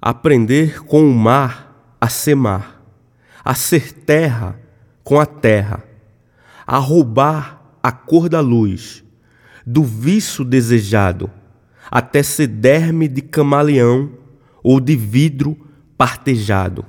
aprender com o mar a ser mar, a ser terra com a terra, a roubar a cor da luz, do viço desejado, até ser derme de camaleão ou de vidro partejado.